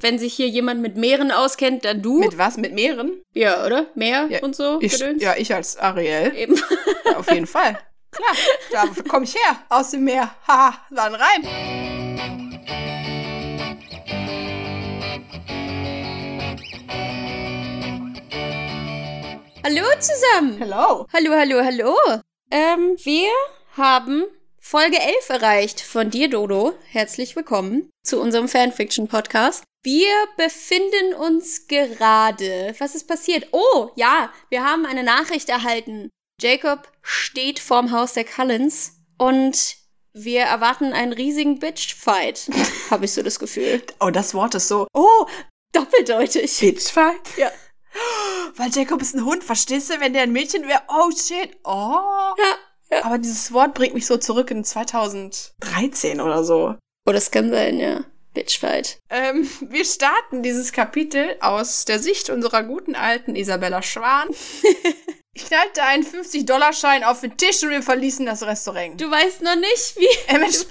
Wenn sich hier jemand mit Meeren auskennt, dann du. Mit was? Mit Meeren? ja, oder? Meer Ja, und so. Ich, Gedöns? ja, ich als Ariel. Eben. Ja, auf jeden Fall. Klar, da komme ich her. Aus dem Meer. Ha, war ein Reim. Hallo zusammen. Hello. Hallo, hallo, hallo. Ähm, wir haben Folge 11 erreicht von dir, Dodo. Herzlich willkommen zu unserem Fanfiction-Podcast. Wir befinden uns gerade. Was ist passiert? Oh, ja, wir haben eine Nachricht erhalten. Jacob steht vorm Haus der Cullens und wir erwarten einen riesigen Bitch-Fight. Habe ich so das Gefühl. Oh, das Wort ist so. Oh, Doppeldeutig. Bitchfight. Ja. Weil Jacob ist ein Hund, verstehst du? Wenn der ein Mädchen wäre, oh shit, oh. Ja, ja. Aber dieses Wort bringt mich so zurück in 2013 oder so. Oh, das kann sein, ja. Bitchfight. Ähm, wir starten dieses Kapitel aus der Sicht unserer guten alten Isabella Schwan. Ich knallte einen 50-Dollar-Schein auf den Tisch und wir verließen das Restaurant. Du weißt noch nicht, wie. Mensch,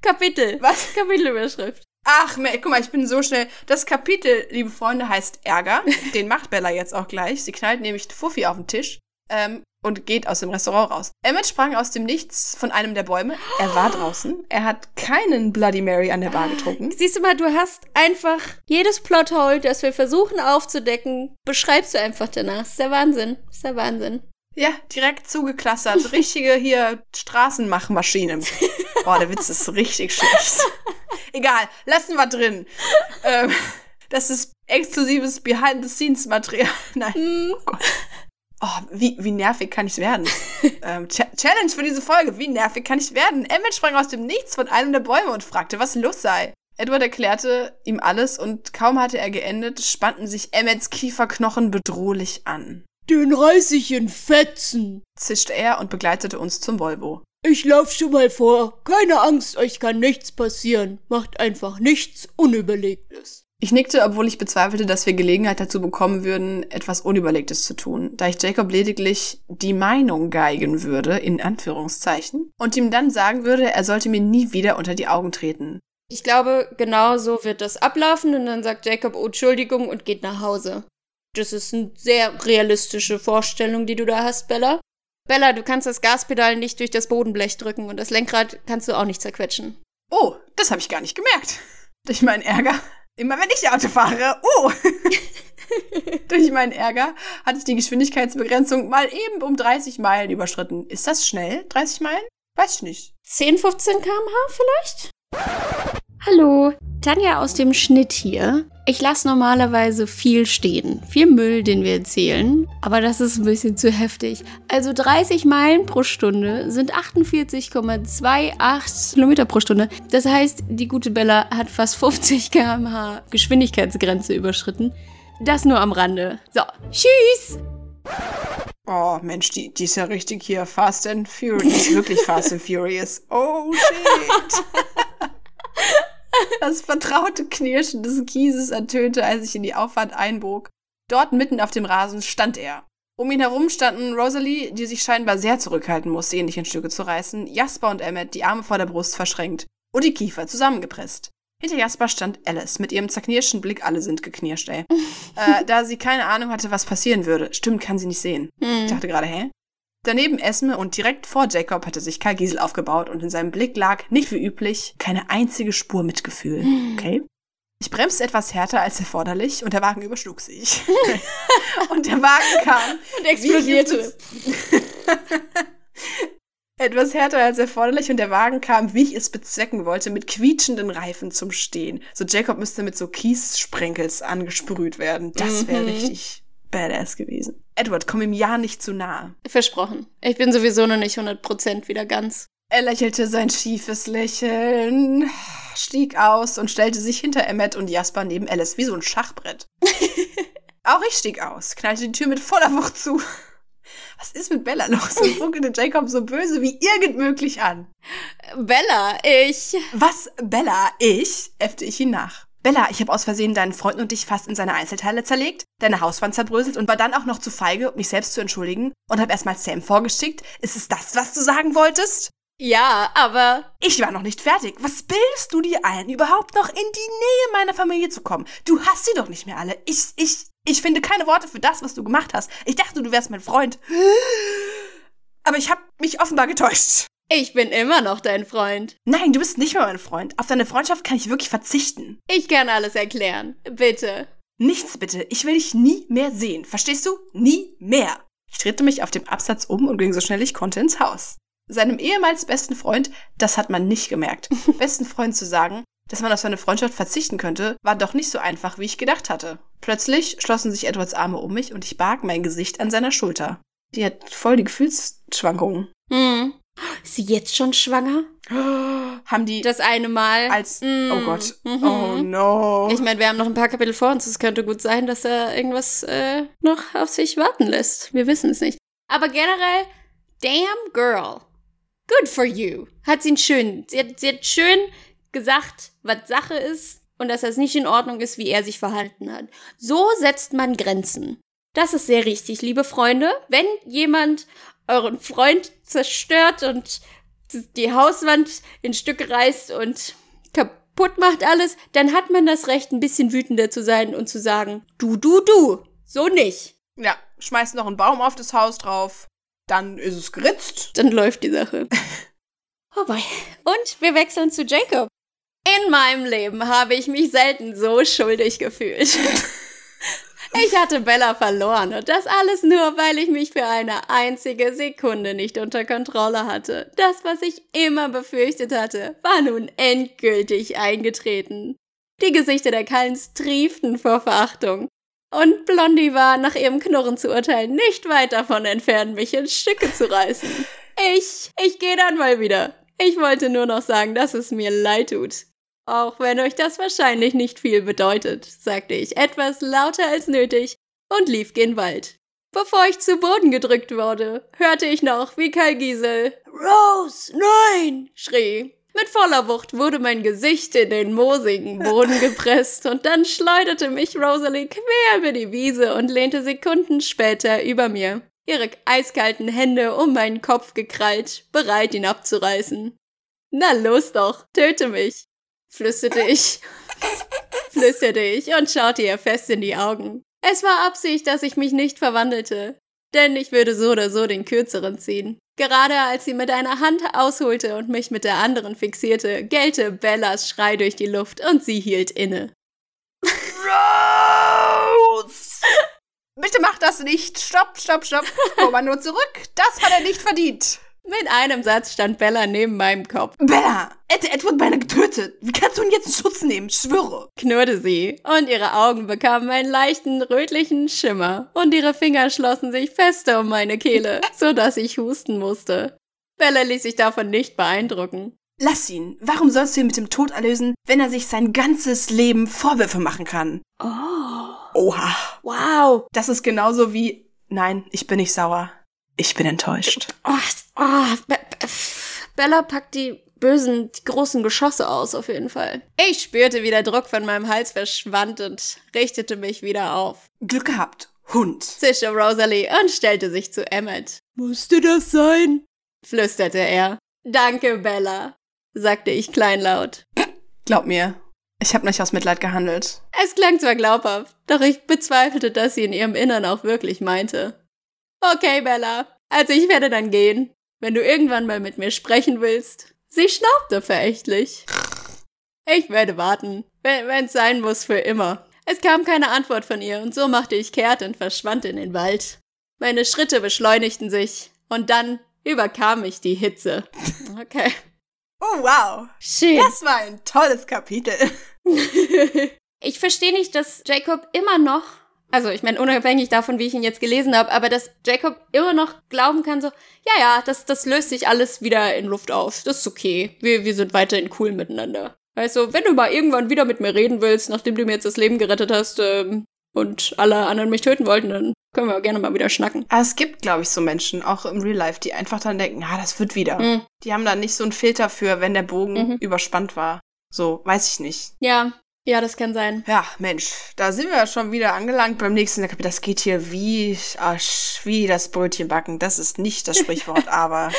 Kapitel. Was? Kapitelüberschrift. Ach, guck mal, ich bin so schnell. Das Kapitel, liebe Freunde, heißt Ärger. Den macht Bella jetzt auch gleich. Sie knallt nämlich Fuffi auf den Tisch ähm, und geht aus dem Restaurant raus. Emmett sprang aus dem Nichts von einem der Bäume. Er war draußen. Er hat keinen Bloody Mary an der Bar getrunken. Siehst du mal, du hast einfach jedes Plothole, das wir versuchen aufzudecken, beschreibst du einfach danach. ist der Wahnsinn. ist der Wahnsinn. Ja, direkt zugeklassert. Richtige hier Straßenmachmaschine. Boah, der Witz ist richtig schlecht. Egal, lassen wir drin. Ähm, das ist exklusives Behind-the-Scenes-Material. Nein. Oh Gott. Oh, wie, wie nervig kann ich werden? ähm, Ch Challenge für diese Folge. Wie nervig kann ich werden? Emmett sprang aus dem Nichts von einem der Bäume und fragte, was los sei. Edward erklärte ihm alles und kaum hatte er geendet, spannten sich Emmets Kieferknochen bedrohlich an. Den reiß ich in Fetzen. Zischte er und begleitete uns zum Volvo. Ich lauf schon mal vor. Keine Angst, euch kann nichts passieren. Macht einfach nichts Unüberlegtes. Ich nickte, obwohl ich bezweifelte, dass wir Gelegenheit dazu bekommen würden, etwas Unüberlegtes zu tun, da ich Jacob lediglich die Meinung geigen würde, in Anführungszeichen, und ihm dann sagen würde, er sollte mir nie wieder unter die Augen treten. Ich glaube, genau so wird das ablaufen und dann sagt Jacob, oh, Entschuldigung und geht nach Hause. Das ist eine sehr realistische Vorstellung, die du da hast, Bella. Bella, du kannst das Gaspedal nicht durch das Bodenblech drücken und das Lenkrad kannst du auch nicht zerquetschen. Oh, das habe ich gar nicht gemerkt. Durch meinen Ärger. Immer wenn ich Auto fahre. Oh! Durch meinen Ärger hatte ich die Geschwindigkeitsbegrenzung mal eben um 30 Meilen überschritten. Ist das schnell? 30 Meilen? Weiß ich nicht. 10, 15 km/h vielleicht? Hallo, Tanja aus dem Schnitt hier. Ich lasse normalerweise viel stehen, viel Müll, den wir erzählen, aber das ist ein bisschen zu heftig. Also 30 Meilen pro Stunde sind 48,28 Kilometer pro Stunde. Das heißt, die gute Bella hat fast 50 km/h Geschwindigkeitsgrenze überschritten. Das nur am Rande. So, tschüss! Oh, Mensch, die, die ist ja richtig hier Fast and Furious. Wirklich Fast and Furious. Oh, shit. Das vertraute Knirschen des Kieses ertönte, als ich in die Auffahrt einbog. Dort mitten auf dem Rasen stand er. Um ihn herum standen Rosalie, die sich scheinbar sehr zurückhalten musste, ihn nicht in Stücke zu reißen, Jasper und Emmet, die Arme vor der Brust verschränkt und die Kiefer zusammengepresst. Hinter Jasper stand Alice mit ihrem zerknirschten Blick, alle sind geknirscht, ey. äh, da sie keine Ahnung hatte, was passieren würde. Stimmt, kann sie nicht sehen. Ich dachte gerade, hä? Daneben Esme und direkt vor Jacob hatte sich Karl Giesel aufgebaut und in seinem Blick lag, nicht wie üblich, keine einzige Spur Mitgefühl. Okay? Ich bremste etwas härter als erforderlich und der Wagen überschlug sich. und der Wagen kam. Und explodierte. Etwas härter als erforderlich und der Wagen kam, wie ich es bezwecken wollte, mit quietschenden Reifen zum Stehen. So Jacob müsste mit so Kiessprenkels angesprüht werden. Das wäre Mhm. richtig badass gewesen. Edward, komm ihm ja nicht zu nahe. Versprochen. Ich bin sowieso noch nicht 100% wieder ganz. Er lächelte sein schiefes Lächeln, stieg aus und stellte sich hinter Emmet und Jasper neben Alice wie so ein Schachbrett. Auch ich stieg aus, knallte die Tür mit voller Wucht zu. Was ist mit Bella los? Und funkelte Jacob so böse wie irgend möglich an. Bella, ich. Was, Bella? Ich? äffte ich ihn nach. Bella, ich habe aus Versehen deinen Freund und dich fast in seine Einzelteile zerlegt, deine Hauswand zerbröselt und war dann auch noch zu feige, um mich selbst zu entschuldigen und habe erstmal Sam vorgeschickt. Ist es das, was du sagen wolltest? Ja, aber Ich war noch nicht fertig. Was bildest du dir ein, überhaupt noch in die Nähe meiner Familie zu kommen? Du hast sie doch nicht mehr alle. Ich, ich, ich finde keine Worte für das, was du gemacht hast. Ich dachte, du wärst mein Freund. Aber ich habe mich offenbar getäuscht. Ich bin immer noch dein Freund. Nein, du bist nicht mehr mein Freund. Auf deine Freundschaft kann ich wirklich verzichten. Ich kann alles erklären. Bitte. Nichts bitte. Ich will dich nie mehr sehen. Verstehst du? Nie mehr. Ich drehte mich auf dem Absatz um und ging so schnell ich konnte ins Haus. Seinem ehemals besten Freund, das hat man nicht gemerkt, besten Freund zu sagen, dass man auf seine Freundschaft verzichten könnte, war doch nicht so einfach, wie ich gedacht hatte. Plötzlich schlossen sich Edwards Arme um mich und ich barg mein Gesicht an seiner Schulter. Die hat voll die Gefühlsschwankungen. Hm. Ist sie jetzt schon schwanger? Haben die Das eine Mal. als... Mm, Oh Gott. mhm. Oh no. Ich meine, wir haben noch ein paar Kapitel vor uns. Es könnte gut sein, dass er irgendwas äh, noch auf sich warten lässt. Wir wissen es nicht. Aber generell, damn girl. Good for you. Hat sie ihn schön. Sie hat, sie hat schön gesagt, was Sache ist und dass das nicht in Ordnung ist, wie er sich verhalten hat. So setzt man Grenzen. Das ist sehr richtig, liebe Freunde. Wenn jemand euren Freund zerstört und die Hauswand in Stücke reißt und kaputt macht alles, dann hat man das Recht, ein bisschen wütender zu sein und zu sagen, du, du, du, so nicht. ja, schmeißt noch einen Baum auf das Haus drauf. Dann ist es geritzt. Dann läuft die Sache. Oh boy. Und wir wechseln zu Jacob. In meinem Leben habe ich mich selten so schuldig gefühlt. Ich hatte Bella verloren und das alles nur, weil ich mich für eine einzige Sekunde nicht unter Kontrolle hatte. Das, was ich immer befürchtet hatte, war nun endgültig eingetreten. Die Gesichter der Kallens trieften vor Verachtung. Und Blondie war, nach ihrem Knurren zu urteilen, nicht weit davon entfernt, mich in Stücke zu reißen. Ich, ich gehe dann mal wieder. Ich wollte nur noch sagen, dass es mir leid tut. Auch wenn euch das wahrscheinlich nicht viel bedeutet, sagte ich etwas lauter als nötig und lief gen Wald. Bevor ich zu Boden gedrückt wurde, hörte ich noch, wie Kai Giesel Rose, nein! schrie. Mit voller Wucht wurde mein Gesicht in den moosigen Boden gepresst und dann schleuderte mich Rosalie quer über die Wiese und lehnte Sekunden später über mir, ihre eiskalten Hände um meinen Kopf gekrallt, bereit ihn abzureißen. Na los doch, töte mich, flüsterte ich, flüsterte ich und schaute ihr fest in die Augen. Es war Absicht, dass ich mich nicht verwandelte, denn ich würde so oder so den kürzeren ziehen. Gerade als sie mit einer Hand ausholte und mich mit der anderen fixierte, gellte Bellas Schrei durch die Luft und sie hielt inne. Rose! Bitte mach das nicht. Stopp, stopp, stopp. Komm mal nur zurück. Das hat er nicht verdient. Mit einem Satz stand Bella neben meinem Kopf, Bella, hätte Edward beinahe getötet. Wie kannst du ihn jetzt in Schutz nehmen? Schwöre. knurrte sie, und ihre Augen bekamen einen leichten rötlichen Schimmer, und ihre Finger schlossen sich fester um meine Kehle, so dass ich husten musste. Bella ließ sich davon nicht beeindrucken. Lass ihn. Warum sollst du ihn mit dem Tod erlösen, wenn er sich sein ganzes Leben Vorwürfe machen kann? Oh, Oha. wow. Das ist genauso wie. Nein, ich bin nicht sauer. Ich bin enttäuscht. Oh, oh, Be Be Bella packt die bösen, die großen Geschosse aus, auf jeden Fall. Ich spürte, wie der Druck von meinem Hals verschwand und richtete mich wieder auf. Glück gehabt. Hund. zischte Rosalie und stellte sich zu Emmet. Musste das sein? flüsterte er. Danke, Bella, sagte ich kleinlaut. Glaub mir, ich habe nicht aus Mitleid gehandelt. Es klang zwar glaubhaft, doch ich bezweifelte, dass sie in ihrem Innern auch wirklich meinte. Okay, Bella, also ich werde dann gehen, wenn du irgendwann mal mit mir sprechen willst. Sie schnaubte verächtlich. Ich werde warten, wenn es sein muss, für immer. Es kam keine Antwort von ihr, und so machte ich kehrt und verschwand in den Wald. Meine Schritte beschleunigten sich, und dann überkam mich die Hitze. Okay. Oh, wow. Schön. Das war ein tolles Kapitel. ich verstehe nicht, dass Jacob immer noch, also ich meine, unabhängig davon, wie ich ihn jetzt gelesen habe, aber dass Jacob immer noch glauben kann, so, ja, ja, das, das löst sich alles wieder in Luft auf. Das ist okay. Wir, wir sind weiterhin cool miteinander. Weißt du, wenn du mal irgendwann wieder mit mir reden willst, nachdem du mir jetzt das Leben gerettet hast, ähm, und alle anderen mich töten wollten, dann können wir gerne mal wieder schnacken. Aber es gibt, glaube ich, so Menschen, auch im Real Life, die einfach dann denken, ja, das wird wieder. Mhm. Die haben da nicht so einen Filter für, wenn der Bogen Mhm. überspannt war. So, weiß ich nicht. Ja, Ja, das kann sein. Ja, Mensch, da sind wir ja schon wieder angelangt beim nächsten Kapitel. Das geht hier wie, Asch, wie das Brötchen backen. Das ist nicht das Sprichwort, aber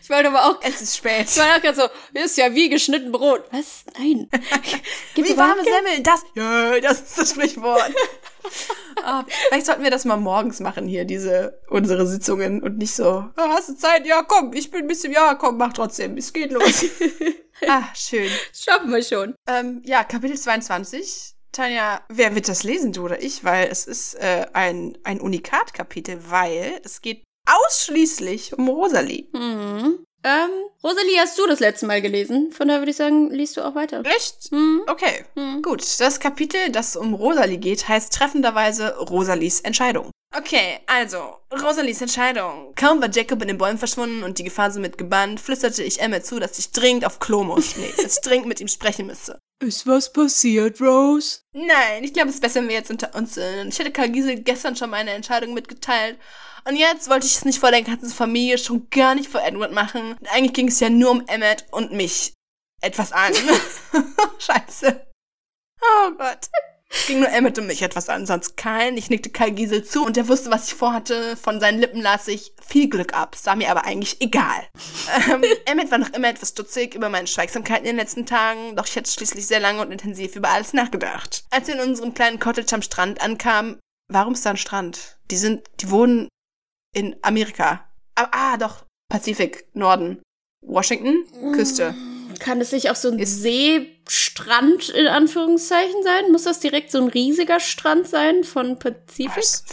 Ich wollte aber auch. es ist spät. Ich war auch gerade so, ist ja wie geschnitten Brot. Was? Nein. Wie warme Wacke? Semmel, das, ja, das ist das Sprichwort. Ah, vielleicht sollten wir das mal morgens machen hier, diese, unsere Sitzungen und nicht so, ah, hast du Zeit? Ja, komm, ich bin ein bisschen, ja, komm, mach trotzdem, es geht los. ah, schön. Schaffen wir schon. Ähm, ja, Kapitel 22. Tanja, wer wird das lesen, du oder ich? Weil es ist äh, ein, ein Unikat-Kapitel, weil es geht ausschließlich um Rosalie. Mhm. Ähm, Rosalie hast du das letzte Mal gelesen. Von daher würde ich sagen, liest du auch weiter. Echt? Mhm. Okay. Mhm. Gut, das Kapitel, das um Rosalie geht, heißt treffenderweise Rosalies Entscheidung. Okay, also, Rosalies Entscheidung. Kaum war Jacob in den Bäumen verschwunden und die Gefahr somit gebannt, flüsterte ich Emma zu, dass ich dringend auf Klo muss. Nee, dass ich dringend mit ihm sprechen müsste. Ist was passiert, Rose? Nein, ich glaube, es ist besser, wenn wir jetzt unter uns sind. Ich hätte Karl Giesel gestern schon meine Entscheidung mitgeteilt. Und jetzt wollte ich es nicht vor der ganzen Familie, schon gar nicht vor Edward machen. Und eigentlich ging es ja nur um Emmett und mich. Etwas an. Scheiße. Oh Gott. Ging nur Emmett und mich etwas an, sonst kein. Ich nickte Karl Giesel zu und er wusste, was ich vorhatte. Von seinen Lippen las ich viel Glück ab. Es war mir aber eigentlich egal. Ähm, Emmett war noch immer etwas stutzig über meine Schweigsamkeit in den letzten Tagen, doch ich hatte schließlich sehr lange und intensiv über alles nachgedacht. Als wir in unserem kleinen Cottage am Strand ankamen, warum ist da ein Strand? Die sind, die wohnen in Amerika. Ah, ah doch, Pazifik, Norden. Washington, Küste. Kann es nicht auch so ein Ist- Seestrand in Anführungszeichen sein? Muss das direkt so ein riesiger Strand sein von Pazifik? Was?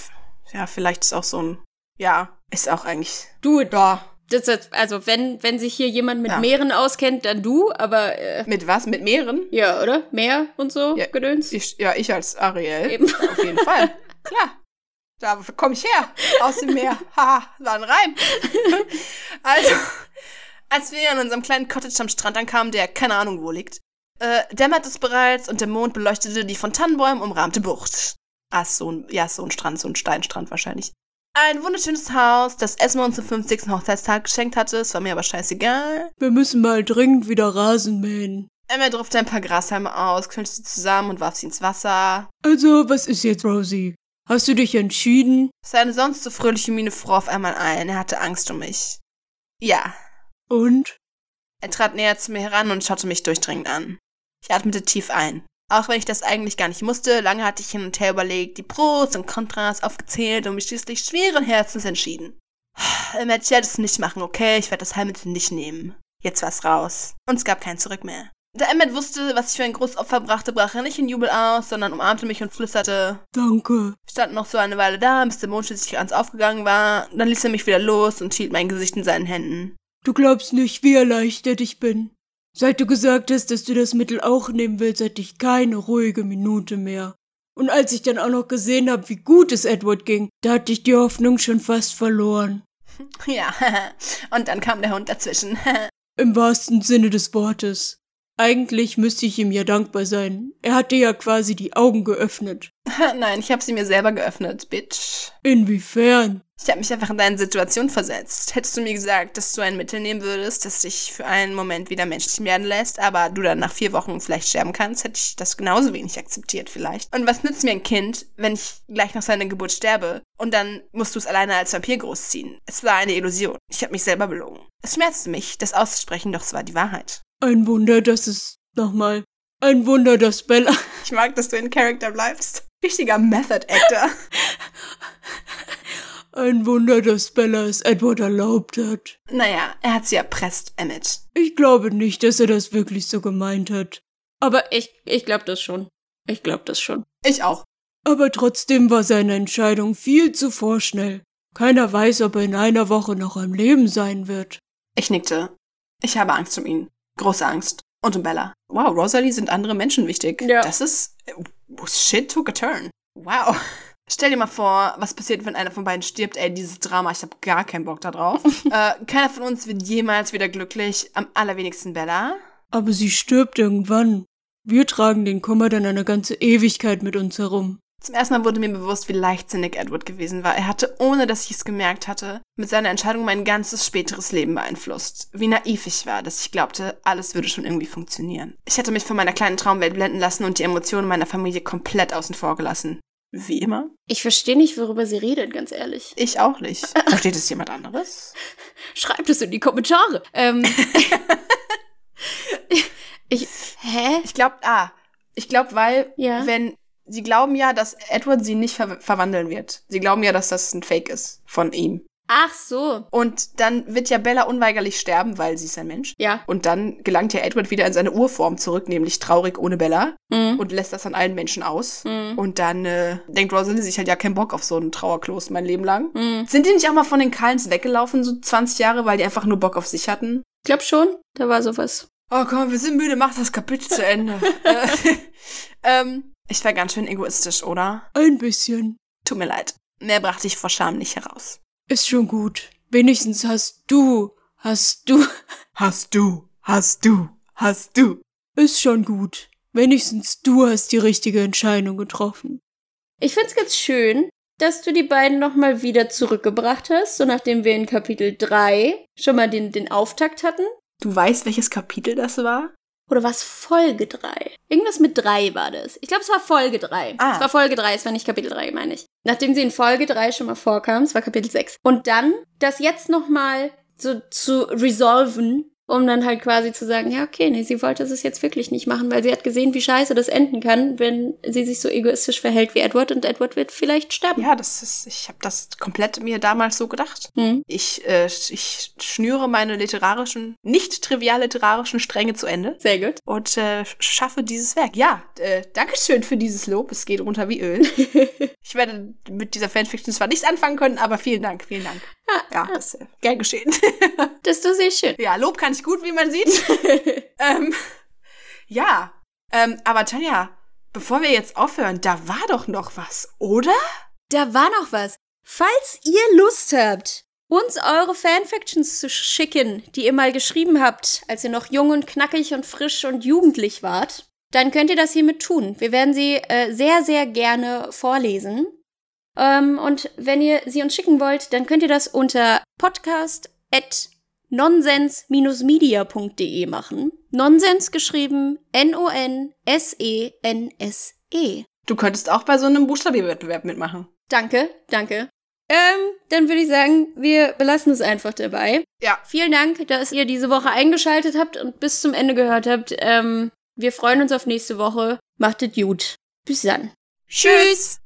Ja, vielleicht ist auch so ein, ja, ist auch eigentlich, Du, ja. das also wenn, wenn sich hier jemand mit Ja. Meeren auskennt, dann du, aber äh, Mit was? Mit Meeren? ja, oder? Meer und so, Ja, Gedöns. Ich, ja, ich als Ariel. Eben. Auf jeden Fall. Klar. Da komme ich her. Aus dem Meer. Ha, war ein Reim. also, als wir in unserem kleinen Cottage am Strand ankamen, der keine Ahnung wo liegt, äh, dämmert es bereits und der Mond beleuchtete die von Tannenbäumen umrahmte Bucht. Ah, so ein, ja, so ein Strand, so ein Steinstrand wahrscheinlich. Ein wunderschönes Haus, das Esma uns zum 50. Hochzeitstag geschenkt hatte. Es war mir aber scheißegal. Wir müssen mal dringend wieder Rasen mähen. Emma durfte ein paar Grashalme aus, knüllte sie zusammen und warf sie ins Wasser. Also, was ist jetzt, Rosie? Hast du dich entschieden? Seine sonst so fröhliche Miene fror auf einmal ein. Er hatte Angst um mich. Ja. Und? Er trat näher zu mir heran und schaute mich durchdringend an. Ich atmete tief ein. Auch wenn ich das eigentlich gar nicht musste, lange hatte ich hin und her überlegt, die Pros und Kontras aufgezählt und mich schließlich schweren Herzens entschieden. Emmett, ich werde es nicht machen, okay? Ich werde das Heilmittel nicht nehmen. Jetzt war's raus. Und es gab kein Zurück mehr. Da Emmett wusste, was ich für ein Großopfer brachte, brach er nicht in Jubel aus, sondern umarmte mich und flüsterte, Danke. Wir standen noch so eine Weile da, bis der Mond schließlich ganz aufgegangen war. Dann ließ er mich wieder los und hielt mein Gesicht in seinen Händen. Du glaubst nicht, wie erleichtert ich bin. Seit du gesagt hast, dass du das Mittel auch nehmen willst, hatte ich keine ruhige Minute mehr. Und als ich dann auch noch gesehen habe, wie gut es Edward ging, da hatte ich die Hoffnung schon fast verloren. Ja, und dann kam der Hund dazwischen. Im wahrsten Sinne des Wortes. Eigentlich müsste ich ihm ja dankbar sein. Er hatte ja quasi die Augen geöffnet. Nein, ich habe sie mir selber geöffnet, Bitch. Inwiefern? Ich habe mich einfach in deine Situation versetzt. Hättest du mir gesagt, dass du ein Mittel nehmen würdest, das dich für einen Moment wieder menschlich werden lässt, aber du dann nach vier Wochen vielleicht sterben kannst, hätte ich das genauso wenig akzeptiert vielleicht. Und was nützt mir ein Kind, wenn ich gleich nach seiner Geburt sterbe und dann musst du es alleine als Vampir großziehen? Es war eine Illusion. Ich habe mich selber belogen. Es schmerzte mich, das auszusprechen, doch es war die Wahrheit. Ein Wunder, dass es. Nochmal. Ein Wunder, dass Bella. Ich mag, dass du in Character bleibst. Richtiger Method Actor. Ein Wunder, dass Bella es Edward erlaubt hat. naja, er hat sie erpresst, Emmett. Ich glaube nicht, dass er das wirklich so gemeint hat. Aber ich, ich glaube das schon. Ich glaube das schon. Ich auch. Aber trotzdem war seine Entscheidung viel zu vorschnell. Keiner weiß, ob er in einer Woche noch am Leben sein wird. Ich nickte. Ich habe Angst um ihn. Große Angst. Und um Bella. Wow, Rosalie sind andere Menschen wichtig. Ja. Das ist. Shit took a turn. Wow. Stell dir mal vor, was passiert, wenn einer von beiden stirbt. Ey, dieses Drama, ich habe gar keinen Bock da drauf. äh, keiner von uns wird jemals wieder glücklich. Am allerwenigsten Bella. Aber sie stirbt irgendwann. Wir tragen den Kummer dann eine ganze Ewigkeit mit uns herum. Zum ersten Mal wurde mir bewusst, wie leichtsinnig Edward gewesen war. Er hatte, ohne dass ich es gemerkt hatte, mit seiner Entscheidung mein ganzes späteres Leben beeinflusst. Wie naiv ich war, dass ich glaubte, alles würde schon irgendwie funktionieren. Ich hatte mich von meiner kleinen Traumwelt blenden lassen und die Emotionen meiner Familie komplett außen vor gelassen. Wie immer. Ich verstehe nicht, worüber sie redet, ganz ehrlich. Ich auch nicht. Versteht es jemand anderes? Schreibt es in die Kommentare. Ähm, ich, hä? Ich glaube, ah, ich glaube, weil, Ja. wenn, sie glauben ja, dass Edward sie nicht ver verwandeln wird. Sie glauben ja, dass das ein Fake ist von ihm. Ach so. Und dann wird ja Bella unweigerlich sterben, weil sie ist ein Mensch. Ja. Und dann gelangt ja Edward wieder in seine Urform zurück, nämlich traurig ohne Bella. Mhm. Und lässt das an allen Menschen aus. Mhm. Und dann äh, denkt Rosalie sich halt ja keinen Bock auf so einen Trauerklos mein Leben lang. Mhm. Sind die nicht auch mal von den Cullens weggelaufen, so 20 Jahre, weil die einfach nur Bock auf sich hatten? Ich glaub schon, da war sowas. Oh komm, wir sind müde, mach das Kapitel zu Ende. äh, ähm, ich war ganz schön egoistisch, oder? Ein bisschen. Tut mir leid. Mehr brachte ich vor Scham nicht heraus. Ist schon gut. Wenigstens hast du, hast du, Hast du, hast du, hast du. ist schon gut. Wenigstens du hast die richtige Entscheidung getroffen. Ich find's ganz schön, dass du die beiden nochmal wieder zurückgebracht hast, so nachdem wir in Kapitel 3 schon mal den, den Auftakt hatten. Du weißt, welches Kapitel das war? Oder war es Folge 3? Irgendwas mit 3 war das. Ich glaube, es war Folge 3. Ah. Es war Folge 3, es war nicht Kapitel 3, meine ich. Nachdem sie in Folge 3 schon mal vorkam, es war Kapitel 6. Und dann das jetzt nochmal so zu resolven, um dann halt quasi zu sagen, ja, okay, nee, sie wollte es jetzt wirklich nicht machen, weil sie hat gesehen, wie scheiße das enden kann, wenn sie sich so egoistisch verhält wie Edward und Edward wird vielleicht sterben. Ja, das ist, ich habe das komplett mir damals so gedacht. Hm. Ich, äh, ich schnüre meine literarischen, nicht trivial literarischen Stränge zu Ende Sehr gut. und äh, schaffe dieses Werk. Ja, äh, Dankeschön für dieses Lob. Es geht runter wie Öl. ich werde mit dieser Fanfiction zwar nichts anfangen können, aber vielen Dank, vielen Dank. Ja, das ist äh, gern geschehen. Das ist doch sehr schön. ja, Lob kann ich gut, wie man sieht. ähm, ja, ähm, aber Tanja, bevor wir jetzt aufhören, da war doch noch was, oder? Da war noch was. Falls ihr Lust habt, uns eure Fanfictions zu schicken, die ihr mal geschrieben habt, als ihr noch jung und knackig und frisch und jugendlich wart, dann könnt ihr das hiermit tun. Wir werden sie äh, sehr, sehr gerne vorlesen. Ähm, und wenn ihr sie uns schicken wollt, dann könnt ihr das unter podcast.nonsens-media.de machen. Nonsens geschrieben N-O-N-S-E-N-S-E. Du könntest auch bei so einem Buchstabierwettbewerb mitmachen. Danke, danke. Ähm, dann würde ich sagen, wir belassen es einfach dabei. Ja. Vielen Dank, dass ihr diese Woche eingeschaltet habt und bis zum Ende gehört habt. Ähm, wir freuen uns auf nächste Woche. Macht es gut. Bis dann. Tschüss.